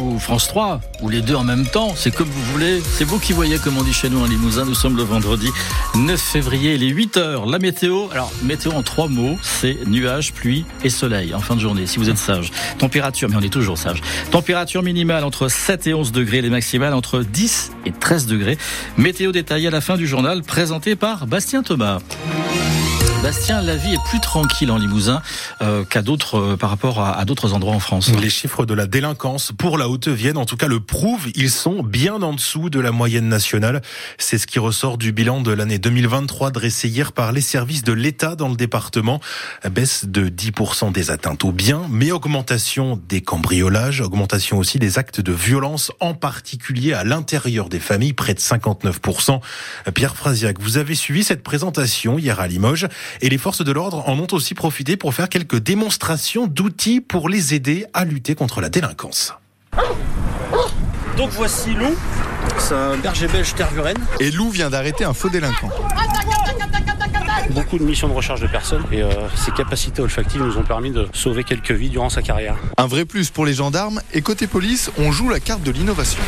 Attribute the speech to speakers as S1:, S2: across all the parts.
S1: ou France 3, ou les deux en même temps, c'est comme vous voulez. C'est vous qui voyez, comme on dit chez nous en Limousin. Nous sommes le vendredi 9 février, il est 8 heures. La météo, alors météo en trois mots, c'est nuages, pluie et soleil en fin de journée, si vous êtes sage. Température, mais on est toujours sage. Température minimale entre 7 et 11 degrés, les maximales entre 10 et 13 degrés. Météo détaillée à la fin du journal, présenté par Bastien Thomas. Bastien, la vie est plus tranquille en Limousin euh, qu'à d'autres euh, par rapport à, d'autres endroits en France.
S2: Les chiffres de la délinquance pour la Haute-Vienne, en tout cas, le prouvent. Ils sont bien en dessous de la moyenne nationale. C'est ce qui ressort du bilan de l'année 2023 dressé hier par les services de l'État dans le département. Baisse de 10% des atteintes aux biens, mais augmentation des cambriolages, augmentation aussi des actes de violence, en particulier à l'intérieur des familles, près de 59%. Pierre Frasiac, vous avez suivi cette présentation hier à Limoges. Et les forces de l'ordre en ont aussi profité pour faire quelques démonstrations d'outils pour les aider à lutter contre la délinquance.
S3: Donc voici Lou, c'est un berger belge tervuren.
S4: Et Lou vient d'arrêter un faux délinquant.
S3: Beaucoup de missions de recherche de personnes et euh, ses capacités olfactives nous ont permis de sauver quelques vies durant sa carrière.
S4: Un vrai plus pour les gendarmes et côté police, on joue la carte de l'innovation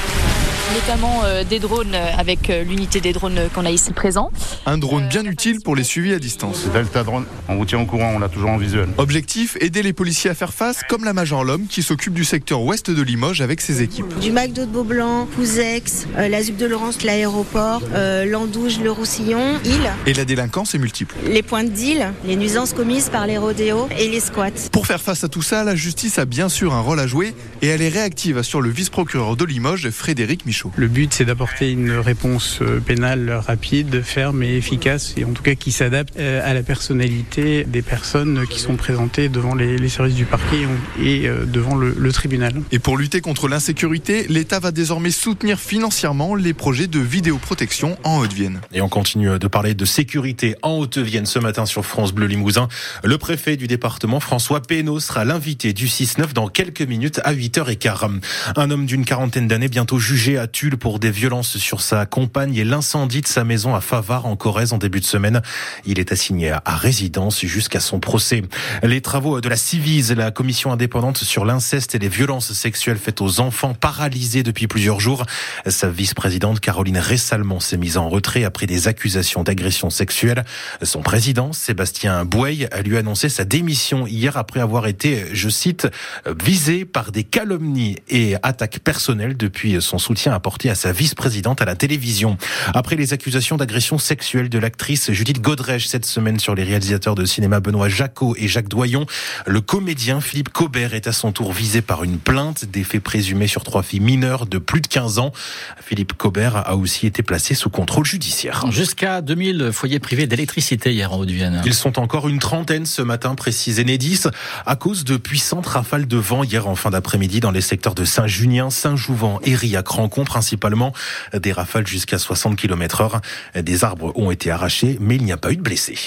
S5: notamment euh, des drones euh, avec euh, l'unité des drones qu'on a ici présent.
S4: Un drone bien utile pour les suivis à distance.
S6: Delta Drone, on vous tient au courant, on l'a toujours en visuel.
S4: Objectif, aider les policiers à faire face, comme la Major Lhomme qui s'occupe du secteur ouest de Limoges avec ses équipes.
S7: Du McDo de Beaublanc, Pouzex, la ZUP de Laurence, l'aéroport, l'Andouge, le Roussillon, île.
S4: Et la délinquance est multiple.
S7: Les points de deal, les nuisances commises par les rodéos et les squats.
S4: Pour faire face à tout ça, la justice a bien sûr un rôle à jouer et elle est réactive, assure le vice-procureur de Limoges, Frédéric Michaud.
S8: Le but, c'est d'apporter une réponse euh, pénale rapide, ferme et efficace, et en tout cas qui s'adapte euh, à la personnalité des personnes qui sont présentées devant les, services du parquet et euh, devant le, le tribunal.
S4: Et pour lutter contre l'insécurité, l'État va désormais soutenir financièrement les projets de vidéoprotection en Haute-Vienne.
S2: Et on continue de parler de sécurité en Haute-Vienne ce matin sur France Bleu Limousin. Le préfet du département, François Pénaud, sera l'invité du 6-9 dans quelques minutes à 8h15. Un homme d'une quarantaine d'années bientôt jugé à Tulle pour des violences sur sa compagne et l'incendie de sa maison à Favard en Corrèze en début de semaine. Il est assigné à résidence jusqu'à son procès. Les travaux de la Civise, la commission indépendante sur l'inceste et les violences sexuelles faites aux enfants paralysés depuis plusieurs jours. Sa vice-présidente Caroline Ressalmon s'est mise en retrait après des accusations d'agression sexuelle. Son président, Sébastien Bouey, a lui annoncé sa démission hier après avoir été, je cite, visé par des calomnies et attaques personnelles depuis son soutien apporté à sa vice-présidente à la télévision. Après les accusations d'agression sexuelle de l'actrice Judith Godrèche cette semaine sur les réalisateurs de cinéma Benoît Jacot et Jacques Doyon, le comédien Philippe Cobert est à son tour visé par une plainte des faits présumés sur trois filles mineures de plus de 15 ans. Philippe Cobert a aussi été placé sous contrôle judiciaire.
S1: Jusqu'à 2000 foyers privés d'électricité hier en Haute-Vienne.
S2: Ils sont encore une trentaine ce matin, précise Enedis, à cause de puissantes rafales de vent hier en fin d'après-midi dans les secteurs de Saint-Junien, Saint-Jouvent et Riac-Rancon principalement des rafales jusqu'à 60 km heure. Des arbres ont été arrachés, mais il n'y a pas eu de blessés.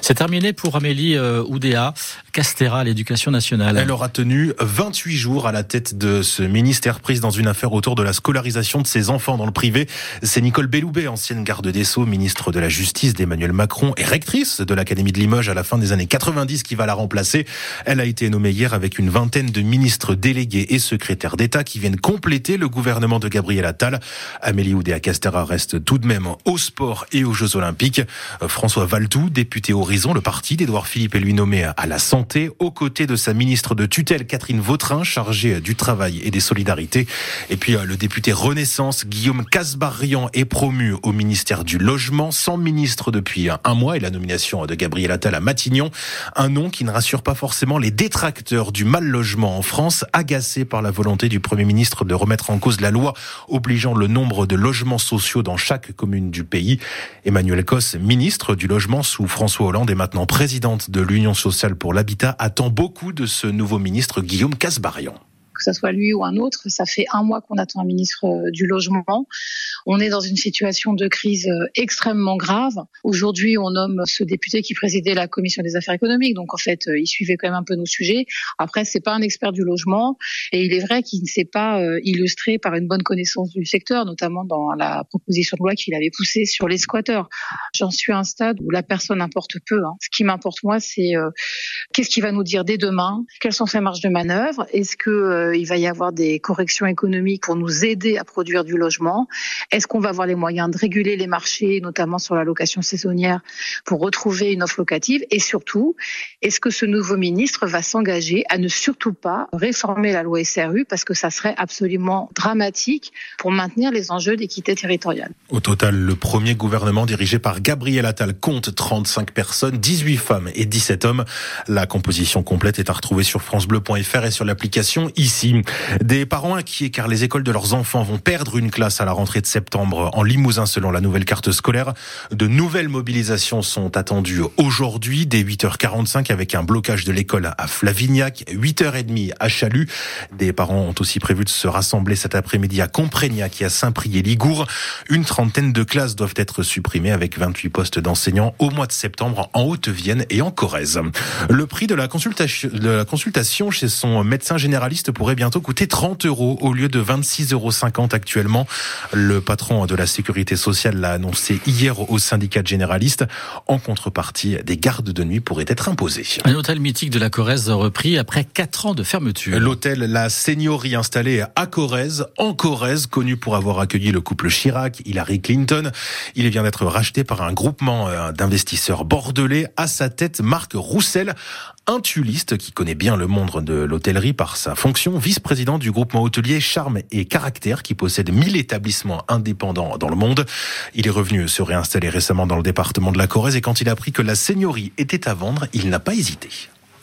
S1: C'est terminé pour Amélie euh, Oudéa, Castera, l'éducation nationale.
S2: Elle aura tenu 28 jours à la tête de ce ministère prise dans une affaire autour de la scolarisation de ses enfants dans le privé. C'est Nicole Belloubet, ancienne garde des Sceaux, ministre de la Justice d'Emmanuel Macron rectrice de l'Académie de Limoges à la fin des années 90 qui va la remplacer. Elle a été nommée hier avec une vingtaine de ministres délégués et secrétaires d'État qui viennent compléter le gouvernement de Gabriel Attal. Amélie Oudéa Castera reste tout de même au sport et aux Jeux Olympiques. François Valtou, député Horizon, le parti d'Edouard Philippe est lui nommé à la santé, aux côtés de sa ministre de tutelle Catherine Vautrin, chargée du travail et des solidarités. Et puis le député Renaissance, Guillaume Casbarian, est promu au ministère du Logement, sans ministre depuis un mois, et la nomination de Gabriel Attal à Matignon. Un nom qui ne rassure pas forcément les détracteurs du mal logement en France, agacés par la volonté du Premier ministre de remettre en cause la loi obligeant le nombre de logements sociaux dans chaque commune du pays. Emmanuel Cos, ministre du Logement sous François Hollande et maintenant présidente de l'Union sociale pour l'habitat, attend beaucoup de ce nouveau ministre Guillaume Casbarian
S9: que ce soit lui ou un autre. Ça fait un mois qu'on attend un ministre du logement. On est dans une situation de crise euh, extrêmement grave. Aujourd'hui, on nomme ce député qui présidait la commission des affaires économiques. Donc en fait, euh, il suivait quand même un peu nos sujets. Après, c'est pas un expert du logement et il est vrai qu'il ne s'est pas euh, illustré par une bonne connaissance du secteur, notamment dans la proposition de loi qu'il avait poussée sur les squatteurs. J'en suis à un stade où la personne importe peu. Hein. Ce qui m'importe moi, c'est qu'est-ce qu'il va nous dire dès demain, quelles sont ses marges de manœuvre, est-ce que il va y avoir des corrections économiques pour nous aider à produire du logement, est-ce qu'on va avoir les moyens de réguler les marchés, notamment sur la location saisonnière, pour retrouver une offre locative? Et surtout, est-ce que ce nouveau ministre va s'engager à ne surtout pas réformer la loi SRU parce que ça serait absolument dramatique pour maintenir les enjeux d'équité territoriale?
S2: Au total, le premier gouvernement dirigé par Gabriel Attal compte 35 personnes, 18 femmes et 17 hommes. La composition complète est à retrouver sur francebleu.fr et sur l'application ici. Des parents inquiets car les écoles de leurs enfants vont perdre une classe à la rentrée de septembre en Limousin selon la nouvelle carte scolaire. De nouvelles mobilisations sont attendues aujourd'hui dès 8h45 avec un blocage de l'école à Flavignac, 8h30 à Chalut. Des parents ont aussi prévu de se rassembler cet après-midi à Comprégnac et à Saint-Priest-Ligour. Une trentaine de classes doivent être supprimées avec 28 postes d'enseignants au mois de septembre en Haute-Vienne et en Corrèze. Le prix de la consultation, chez son médecin généraliste pourrait bientôt coûter 30 euros au lieu de 26,50 euros actuellement. Le patron de la sécurité sociale l'a annoncé hier au syndicat généraliste. En contrepartie, des gardes de nuit pourraient être imposés.
S1: Un hôtel mythique de la Corrèze repris après 4 ans de fermeture.
S2: L'hôtel La Seigneurie installé à Corrèze, en Corrèze, connu pour avoir accueilli le couple Chirac, Hillary Clinton. Il vient d'être racheté par un groupement euh, d'investisseurs bordelais. À sa tête, Marc Roussel, un tuliste qui connaît bien le monde de l'hôtellerie par sa fonction, vice-président du groupement hôtelier Charme et Caractère qui possède 1000 établissements indépendants dans le monde. Il est revenu se réinstaller récemment dans le département de la Corrèze et quand il a appris que la seigneurie était à vendre, il n'a pas hésité.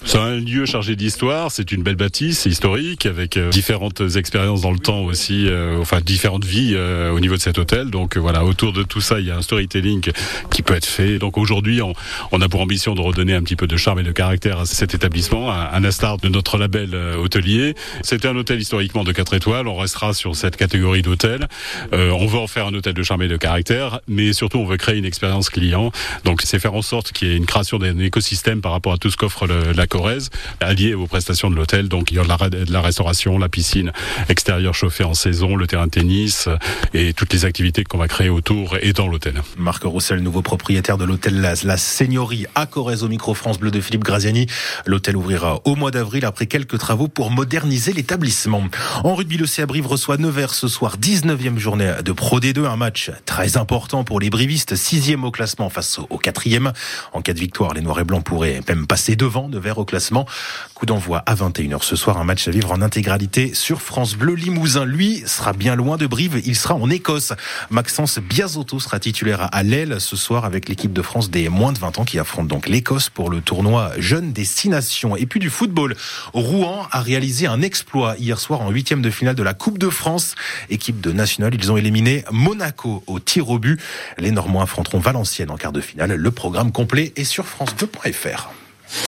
S10: C'est un lieu chargé d'histoire, c'est une belle bâtisse, historique, avec euh, différentes expériences dans le temps aussi, euh, enfin différentes vies euh, au niveau de cet hôtel. Donc voilà, autour de tout ça, il y a un storytelling qui peut être fait. Donc aujourd'hui, on, on, a pour ambition de redonner un petit peu de charme et de caractère à cet établissement, un instar de notre label hôtelier. C'était un hôtel historiquement de 4 étoiles, on restera sur cette catégorie d'hôtel. on veut en faire un hôtel de charme et de caractère, mais surtout on veut créer une expérience client. Donc c'est faire en sorte qu'il y ait une création d'un écosystème par rapport à tout ce qu'offre la Corrèze, allié aux prestations de l'hôtel. Donc il y a de la, restauration, la piscine extérieure chauffée en saison, le terrain de tennis et toutes les activités qu'on va créer autour et dans l'hôtel.
S2: Marc Roussel, nouveau propriétaire de l'hôtel La, la Seigneurie à Corrèze au micro France Bleu de Philippe Graziani. L'hôtel ouvrira au mois d'avril après quelques travaux pour moderniser l'établissement. En rugby, le CA Brive reçoit Nevers ce soir, 19e journée de Pro D2, un match très important pour les brivistes, 6e au classement face au 4e. En cas de victoire, les Noirs et Blancs pourraient même passer devant Nevers au classement. Coup d'envoi à 21h ce soir, un match à vivre en intégralité sur France Bleu Limousin. Lui sera bien loin de Brive, il sera en Écosse. Maxence Biazotto sera titulaire à l'aile ce soir avec l'équipe de France des moins de 20 ans qui affronte donc l'Écosse pour le tournoi Jeunes des Six Nations. Et puis du football, Rouen a réalisé un exploit hier soir en huitième de finale de la Coupe de France. Équipe de nationale, ils ont éliminé Monaco au tir au but. Les Normands affronteront Valenciennes en quart de finale. Le programme complet est sur francebleu.fr.